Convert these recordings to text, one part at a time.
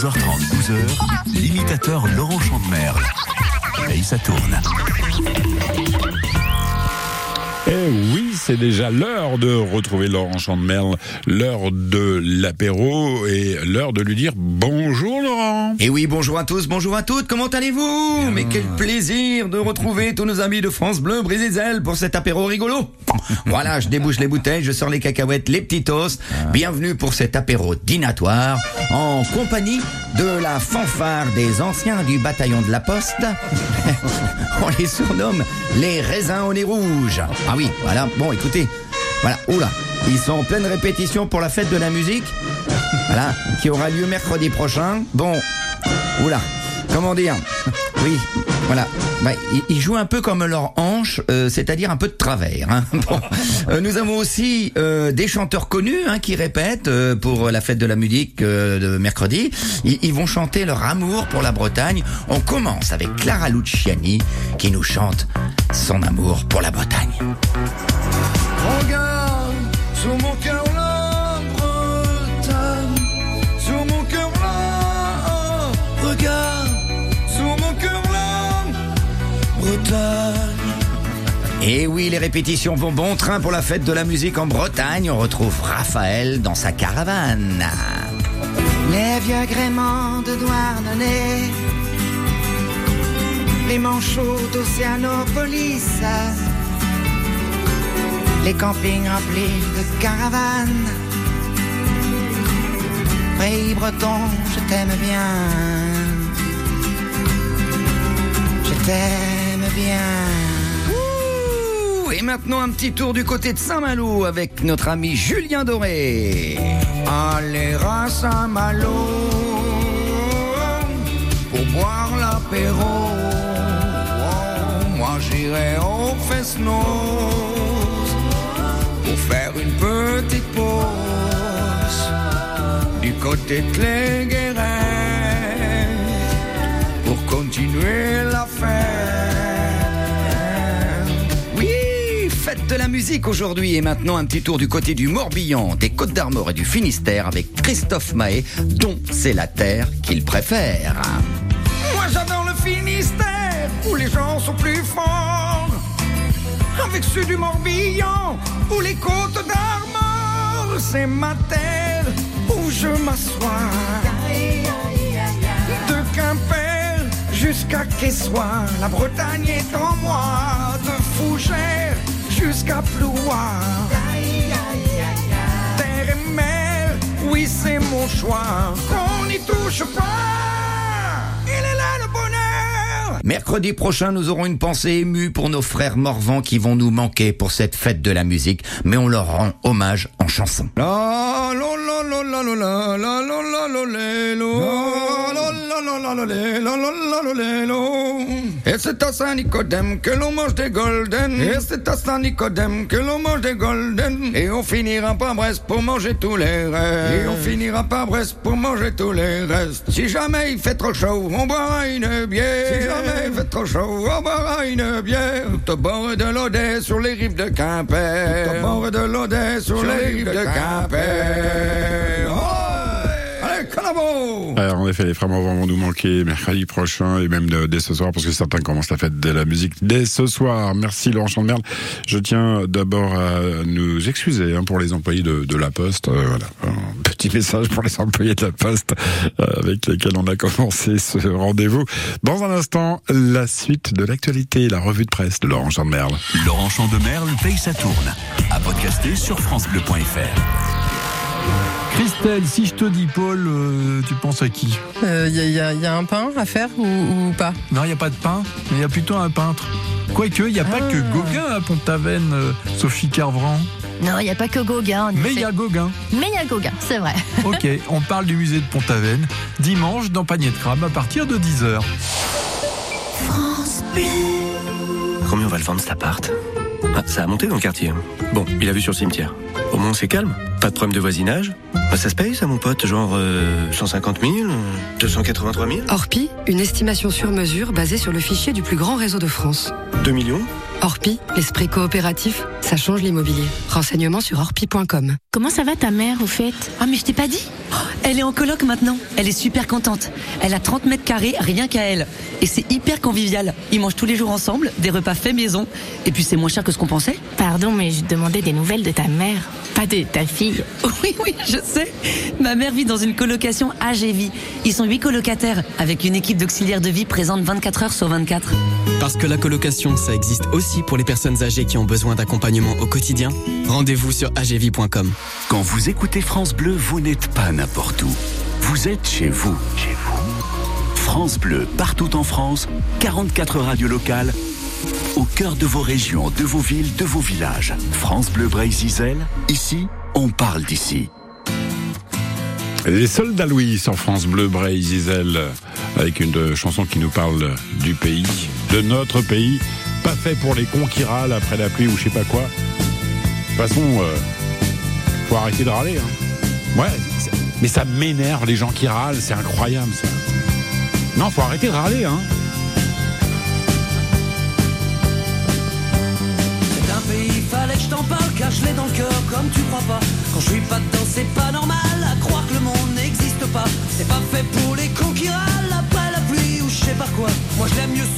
12h30, 12h, l'imitateur Laurent Chandemerle. Et ça tourne. Eh oui, c'est déjà l'heure de retrouver Laurent Chandemerle, l'heure de l'apéro et l'heure de lui dire bonjour Laurent. Et oui, bonjour à tous, bonjour à toutes, comment allez-vous Mais quel plaisir de retrouver tous nos amis de France Bleu Brésil pour cet apéro rigolo. voilà, je débouche les bouteilles, je sors les cacahuètes, les petits toasts. Bienvenue pour cet apéro dînatoire en compagnie de la fanfare des anciens du bataillon de la Poste. On les surnomme les raisins au nez rouge. Ah oui, voilà, bon écoutez, voilà, oula, ils sont en pleine répétition pour la fête de la musique. Voilà, qui aura lieu mercredi prochain. Bon, oula, comment dire? Oui, voilà. Bah, ils, jouent un peu comme leur hanche, euh, c'est-à-dire un peu de travers. hein. Bon. Euh, nous avons aussi euh, des chanteurs connus hein, qui répètent pour la fête de la musique de mercredi. Ils vont chanter leur amour pour la Bretagne. On commence avec Clara Luciani qui nous chante son amour pour la Bretagne. Regarde sur mon cœur la Bretagne, sur mon cœur là. Regarde sur mon cœur la Bretagne. Et oui, les répétitions vont bon train pour la fête de la musique en Bretagne. On retrouve Raphaël dans sa caravane. Les vieux gréements de Douarnenez, les manchots d'Océanopolis, les campings remplis de caravanes. Pays breton, je t'aime bien. Je t'aime bien. Et maintenant un petit tour du côté de Saint-Malo avec notre ami Julien Doré. Aller à Saint-Malo pour boire l'apéro. Oh, moi j'irai au une petite pause du côté de Cléguéret pour continuer la fête. Oui, fête de la musique aujourd'hui et maintenant un petit tour du côté du Morbihan, des Côtes d'Armor et du Finistère avec Christophe Mahé, dont c'est la terre qu'il préfère. Moi j'adore le Finistère où les gens sont plus forts. Avec ceux du Morbihan ou les côtes d'Armor, c'est ma terre où je m'assois. De Quimper jusqu'à Quessoir, la Bretagne est en moi. De Fougères jusqu'à Plouar. Terre et mer, oui c'est mon choix. Qu'on n'y touche pas, Mercredi prochain, nous aurons une pensée émue pour nos frères morvans qui vont nous manquer pour cette fête de la musique, mais on leur rend hommage en chanson. Et c'est à Saint-Nicodème que l'on mange des golden. Et c'est à Saint-Nicodème que l'on mange des golden. Et on finira par Brest pour manger tous les restes. Et on finira par Brest pour manger tous les restes. Si jamais il fait trop chaud, on boira une bière. Si jamais il fait trop chaud, on boira une bière. Tout au bord de l'Odé sur les rives de Quimper. Tout au bord de l'Odé sur les rives de Quimper Alors, en effet, les frères Morvan vont nous manquer mercredi prochain et même dès ce soir parce que certains commencent la fête de la musique dès ce soir. Merci Laurent Chandemerle. Je tiens d'abord à nous excuser hein, pour les employés de, de la Poste. Euh, voilà, un petit message pour les employés de la Poste euh, avec lesquels on a commencé ce rendez-vous. Dans un instant, la suite de l'actualité, la revue de presse de Laurent Chandemerle. Laurent Chandemerle paye sa tourne. À podcaster sur FranceBleu.fr. Christelle, si je te dis Paul, euh, tu penses à qui Il Euh, y, a- y a- y a un pain à faire ou, ou pas Non, il n'y a pas de pain, mais il y a plutôt un peintre. Quoique, il n'y a pas Ah. que Gauguin à Pont-Aven, euh, Sophie Carvran. Non, il n'y a pas que Gauguin. en Mais il y a Gauguin. Mais il y a Gauguin, c'est vrai. Ok, on parle du musée de Pont-Aven, dimanche dans Panier de Crabe à partir de 10h. Combien on va le vendre cet appart? Ah, Ça a monté dans le quartier. Bon, il a vu sur le cimetière. Au moins c'est calme. Pas de problème de voisinage. Bah, ça se paye ça mon pote, genre euh, 150 000, euh, 283 000 Orpi, une estimation sur mesure basée sur le fichier du plus grand réseau de France. 2 millions? Orpi, l'esprit coopératif, ça change l'immobilier. Renseignements sur orpi.com. Comment ça va ta mère au fait? Ah mais je t'ai pas dit Oh, Elle est en coloc maintenant. Elle est super contente. Elle a 30 mètres carrés, rien qu'à elle. Et c'est hyper convivial. Ils mangent tous les jours ensemble, des repas faits maison. Et puis c'est moins cher que ce qu'on pensait. Pardon, mais je demandais des nouvelles de ta mère, pas de ta fille. Oui, oui, je sais. Ma mère vit dans une colocation AGV. Ils sont huit colocataires, avec une équipe d'auxiliaires de vie présente 24 heures sur 24. Parce que la colocation, ça existe aussi pour les personnes âgées qui ont besoin d'accompagnement au quotidien. Rendez-vous sur agv.com. Quand vous écoutez France Bleu, vous n'êtes pas n'importe où. Vous êtes chez vous. Chez vous. France Bleu, partout en France, 44 radios locales, au cœur de vos régions, de vos villes, de vos villages. France Bleu Brésil, ici, on parle d'ici. Les soldats Louis sur France Bleu Bray Zizel avec une chanson qui nous parle du pays, de notre pays, pas fait pour les cons qui râlent après la pluie ou je sais pas quoi. De toute façon, euh, faut arrêter de râler. Hein. Ouais, mais ça m'énerve les gens qui râlent, c'est incroyable ça. Non, faut arrêter de râler. Hein. C'est un pays, fallait que je t'en parle car je l'ai dans le cœur comme tu crois pas. Quand je suis pas dedans, c'est pas normal à croire que le monde n'existe pas. C'est pas fait pour les cons qui râlent après la pluie ou je sais pas quoi. Moi je l'aime mieux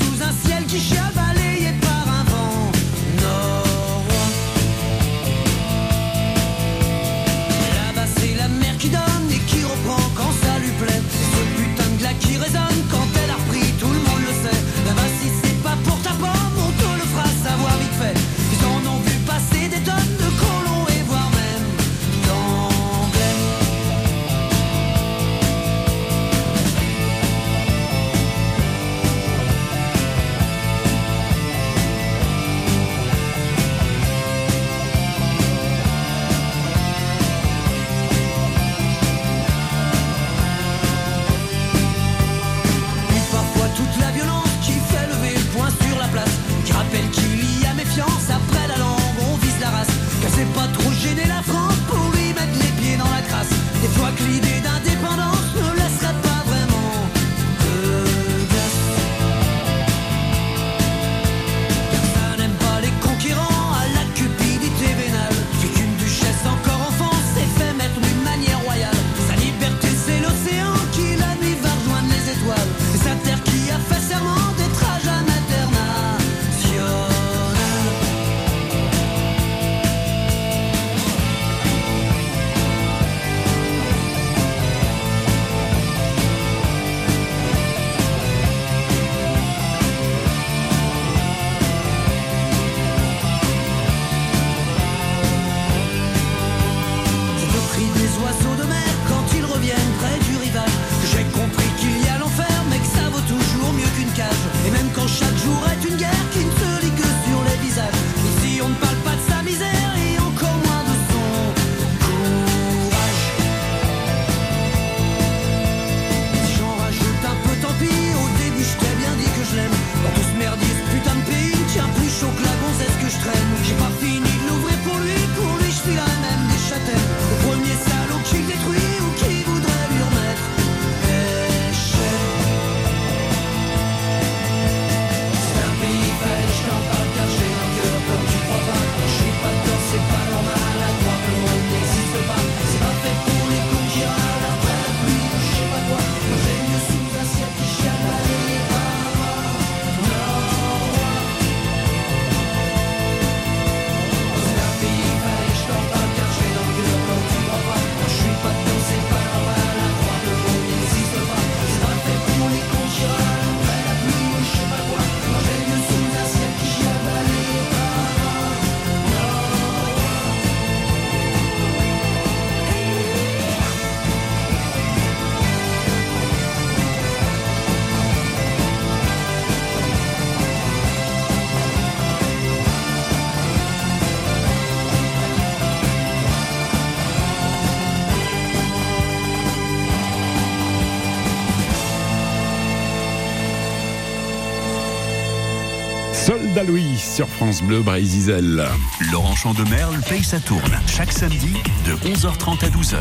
Soldat Louis sur France Bleu Bray-Zizel. Laurent Chandemerle paye sa tourne chaque samedi de 11h30 à 12h.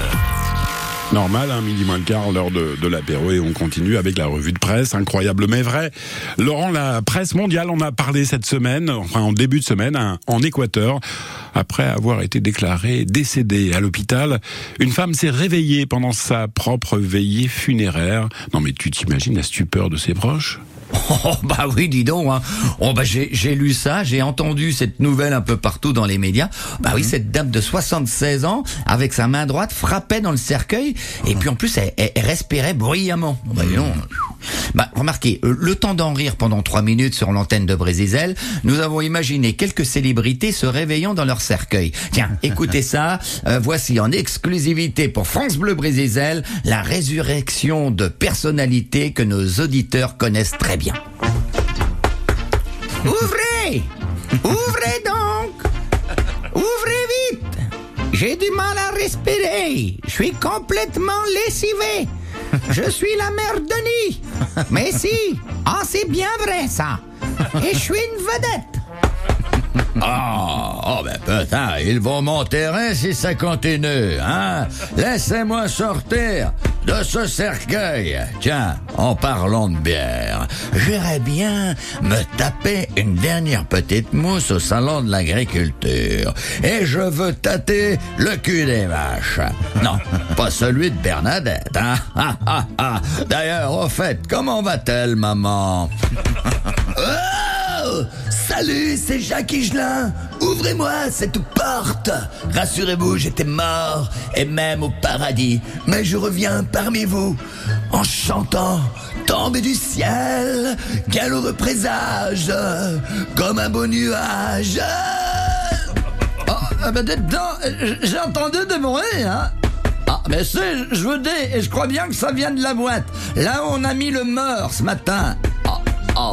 Normal, hein, midi moins le quart, l'heure de, de l'apéro et on continue avec la revue de presse, incroyable mais vrai. Laurent, la presse mondiale en a parlé cette semaine, enfin en début de semaine, hein, en Équateur. Après avoir été déclarée décédée à l'hôpital, une femme s'est réveillée pendant sa propre veillée funéraire. Non mais tu t'imagines la stupeur de ses proches? Oh, bah oui, dis donc. Hein. Oh, bah j'ai j'ai lu ça, j'ai entendu cette nouvelle un peu partout dans les médias. Bah oui, cette dame de 76 ans, avec sa main droite, frappait dans le cercueil, et puis en plus, elle, elle- elle respirait bruyamment. Bah, dis donc. Bah, remarquez, euh, le temps d'en rire pendant trois minutes sur l'antenne de Brésil, nous avons imaginé quelques célébrités se réveillant dans leur cercueil. Tiens, écoutez ça. euh, voici en exclusivité pour France Bleu Brésil la résurrection de personnalités que nos auditeurs connaissent très bien. Ouvrez Ouvrez donc Ouvrez vite J'ai du mal à respirer. Je suis complètement lessivé. Je suis la mère Denis. Mais si Ah, c'est bien vrai ça. Et je suis une vedette. Oh, oh ben putain, ils vont m'enterrer si ça continue, hein? Laissez-moi sortir de ce cercueil. Tiens, en parlant de bière, j'irais bien me taper une dernière petite mousse au salon de l'agriculture. Et je veux tâter le cul des vaches. Non, pas celui de Bernadette, hein? Ah, ah, ah. D'ailleurs, au fait, comment va-t-elle, maman? Salut, c'est Jacques Higelin. Ouvrez-moi cette porte. Rassurez-vous, j'étais mort, et même au paradis, mais je reviens parmi vous, en chantant Tombé du ciel, quel heureux présage, comme un beau nuage Oh, ah ben euh, j'ai entendu bruits, hein. Ah, mais c'est, je veux dire, et je crois bien que ça vient de la boîte. Là où on a mis le mort ce matin.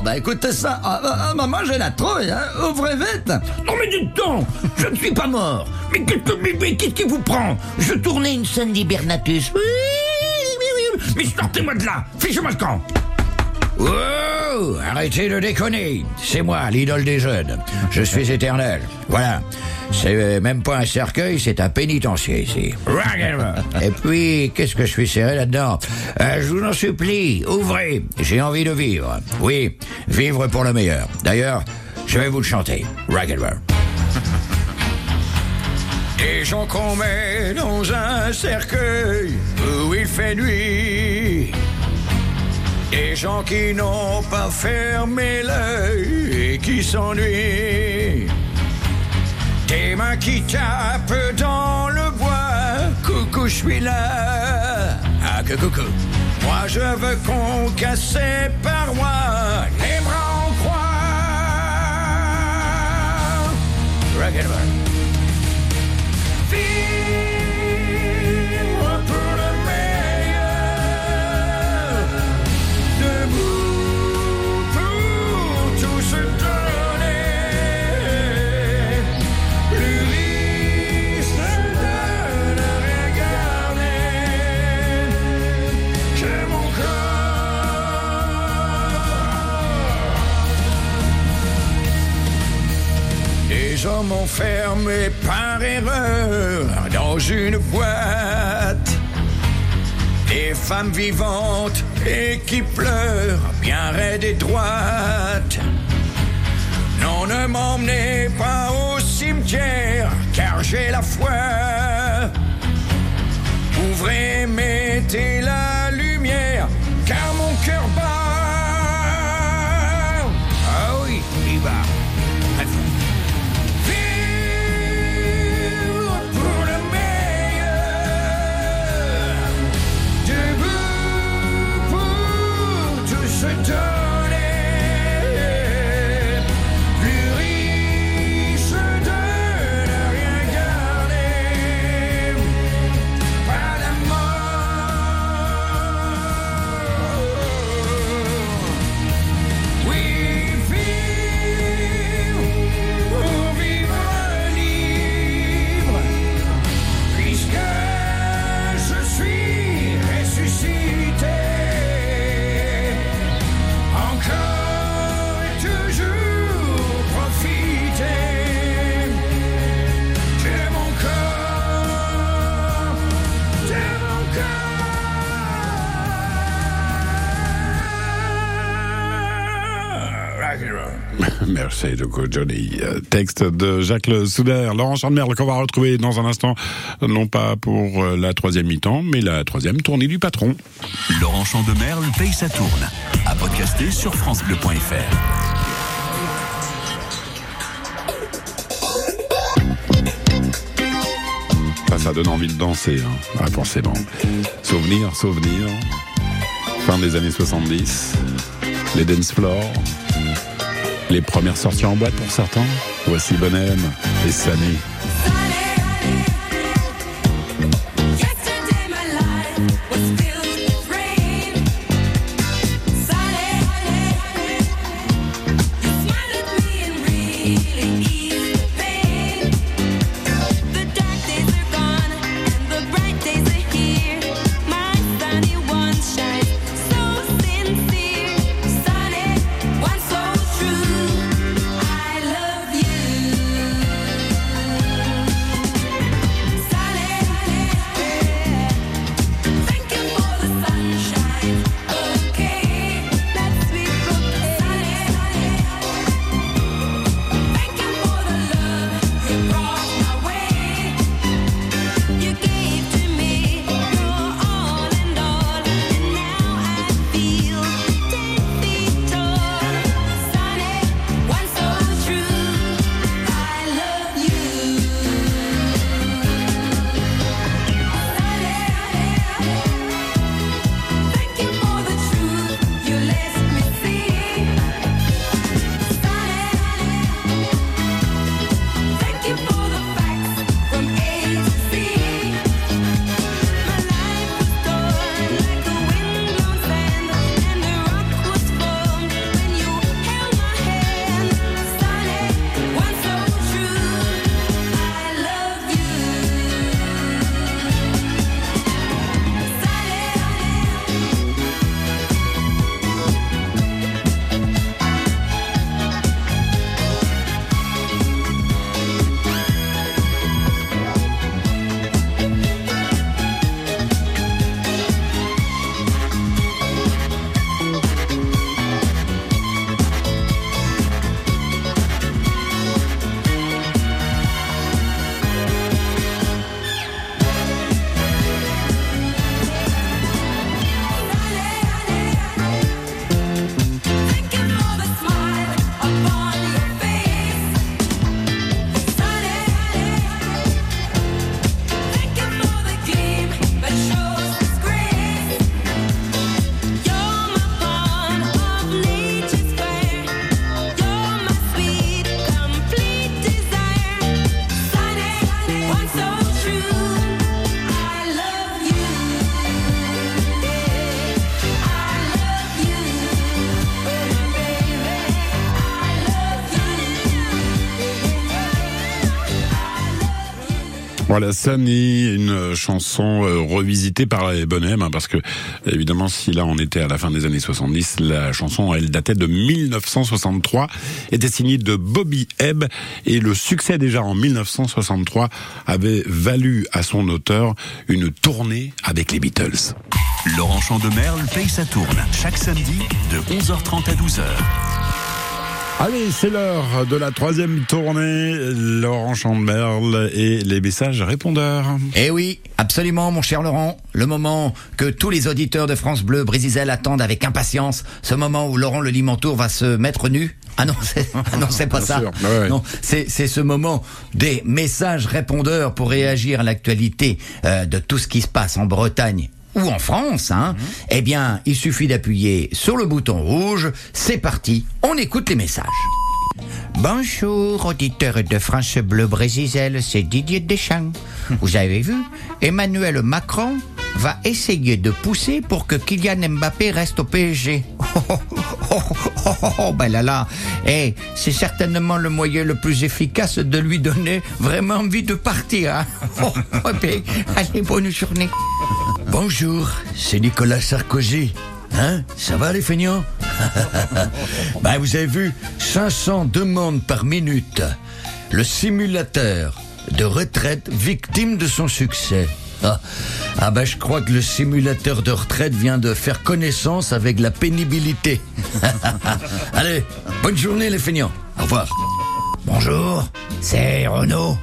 Ah, ah, ben écoutez ça, ah, ah, ah, maman j'ai la trouille, hein ouvrez vite Non mais dites donc, je ne suis pas mort. Mais qu'est-ce que- qui vous prend? Je tournais une scène d'hibernatus. Oui, oui, oui, oui. Mais sortez-moi de là Fichez-moi le camp Oh, arrêtez de déconner. C'est moi, l'idole des jeunes. Je suis éternel. Voilà. C'est même pas un cercueil, c'est un pénitencier ici. Et puis, qu'est-ce que je suis serré là-dedans? Euh, Je vous en supplie, ouvrez. J'ai envie de vivre. Oui, vivre pour le meilleur. D'ailleurs, je vais vous le chanter. Roll. Des gens qu'on met dans un cercueil où il fait nuit. Gens qui n'ont pas fermé l'œil et qui s'ennuient. Des mains qui tapent dans le bois. Coucou, je suis là. Ah, que coucou. Moi, je veux qu'on casse ces parois. Les bras en croix. Rock Enfermés par erreur dans une boîte. Des femmes vivantes et qui pleurent bien raides et droites. Non, ne m'emmenez pas au cimetière, car j'ai la foi. Ouvrez, mettez la lumière, car mon cœur bat. Merci beaucoup, Johnny. Texte de Jacques Le Souder, Laurent Chandemerle, qu'on va retrouver dans un instant, non pas pour euh, la troisième mi-temps, mais la troisième tournée du patron. Laurent Chandemerle paye sa tourne. À podcaster sur FranceBleu.fr. Ça, ça donne envie de danser, hein. Ah, forcément. Souvenir, souvenir. Fin des années 70. Les dance floors. Les premières sorties en boîte pour certains. Voici Bonhomme et Sané. Voilà, Sunny, une chanson euh, revisitée par les Bonhommes, hein, parce que évidemment, si là on était à la fin des années 70, la chanson, elle datait de 1963, était signée de Bobby Ebb, et le succès déjà en 1963 avait valu à son auteur une tournée avec les Beatles. Laurent Chandemerle paye sa tourne chaque samedi de 11h30 à 12h. Allez, c'est l'heure de la troisième tournée. Laurent Chandemerle et les messages répondeurs. Eh oui, absolument, mon cher Laurent. Le moment que tous les auditeurs de France Bleu Brésisel attendent avec impatience. Ce moment où Laurent Le Limantour va se mettre nu. Ah non, c'est, ah non, c'est pas Bien ça. sûr, ouais. Non, c'est, c'est ce moment des messages répondeurs pour réagir à l'actualité euh, de tout ce qui se passe en Bretagne ou en France, hein, eh bien, il suffit d'appuyer sur le bouton rouge. C'est parti, on écoute les messages. Bonjour, auditeurs de France Bleu Brésil, c'est Didier Deschamps. Vous avez vu, Emmanuel Macron va essayer de pousser pour que Kylian Mbappé reste au PSG. Oh, oh, oh, oh, ben là là, eh, c'est certainement le moyen le plus efficace de lui donner vraiment envie de partir. Hein. Oh, oh, ben, allez, bonne journée. Bonjour, c'est Nicolas Sarkozy. Hein Ça va les feignants? Ben vous avez vu, 500 demandes par minute. Le simulateur de retraite victime de son succès. Ah, ah bah je crois que le simulateur de retraite vient de faire connaissance avec la pénibilité. Allez, bonne journée les feignants. Au revoir. Bonjour, c'est Renaud.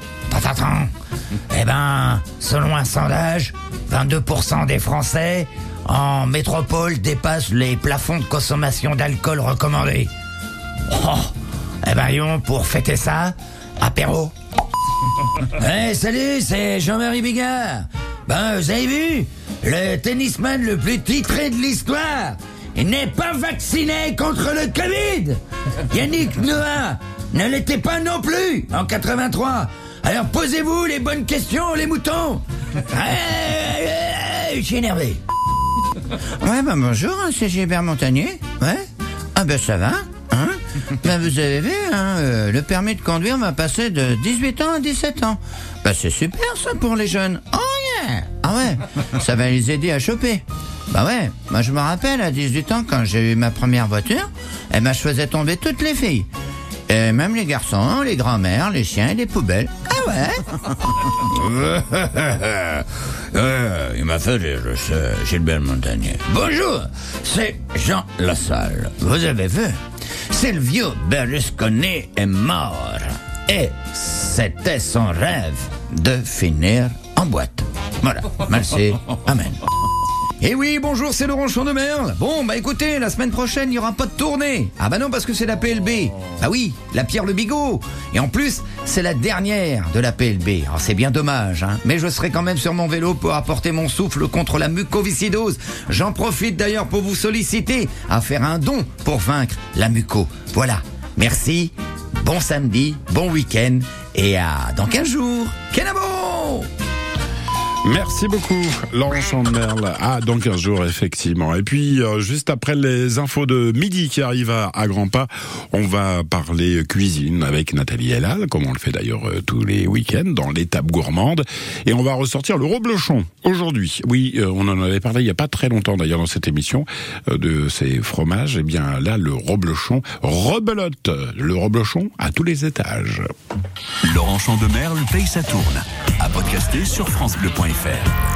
Eh ben, selon un sondage, 22% des Français en métropole dépassent les plafonds de consommation d'alcool recommandés. Oh, eh ben, Yon, pour fêter ça, apéro. Eh salut, c'est Jean-Marie Bigard. Ben, vous avez vu Le tennisman le plus titré de l'histoire il n'est pas vacciné contre le Covid Yannick Noah ne l'était pas non plus en 83 Alors posez-vous les bonnes questions, les moutons Je suis énervé Ouais, ben bonjour, hein, c'est Gilbert Montagnier. Ouais. Ah ben ça va, hein Ben vous avez vu, hein, euh, le permis de conduire va passer de 18 ans à 17 ans. Ben c'est super ça pour les jeunes. Oh Ah ouais, ça va les aider à choper. Bah ouais, moi je me rappelle à 18 ans quand j'ai eu ma première voiture, eh ben je faisais tomber toutes les filles. Et même les garçons, les grands-mères, les chiens et les poubelles. Ah ouais il m'a fait rire, ce Gilbert Montagnier. Bonjour, c'est Jean Lassalle. Vous avez vu Silvio Berlusconi est mort. Et c'était son rêve de finir en boîte. Voilà, merci, amen. Eh oui, bonjour, c'est Laurent Chandemerle. Bon, bah écoutez, la semaine prochaine, il n'y aura pas de tournée. Ah bah non, parce que c'est la PLB. Ah oui, la Pierre Le Bigot. Et en plus, c'est la dernière de la PLB. Alors c'est bien dommage, hein. Mais je serai quand même sur mon vélo pour apporter mon souffle contre la mucoviscidose. J'en profite d'ailleurs pour vous solliciter à faire un don pour vaincre la muco. Voilà. Merci. Bon samedi, bon week-end et à dans 15 jours. Kenabo Merci beaucoup, Laurent Chandemerle. Ah, dans 15 jours, effectivement. Et puis, euh, juste après les infos de midi qui arrivent à, grands pas, on va parler cuisine avec Nathalie Elal, comme on le fait d'ailleurs euh, tous les week-ends dans l'étape gourmande. Et on va ressortir le reblochon aujourd'hui. Oui, euh, on en avait parlé il y a pas très longtemps d'ailleurs dans cette émission de ces fromages. Eh bien, là, le reblochon rebelote. Le reblochon à tous les étages. Laurent Chandemerle paye sa tourne. À podcaster sur FranceBleu.fr. francefinearts.fr.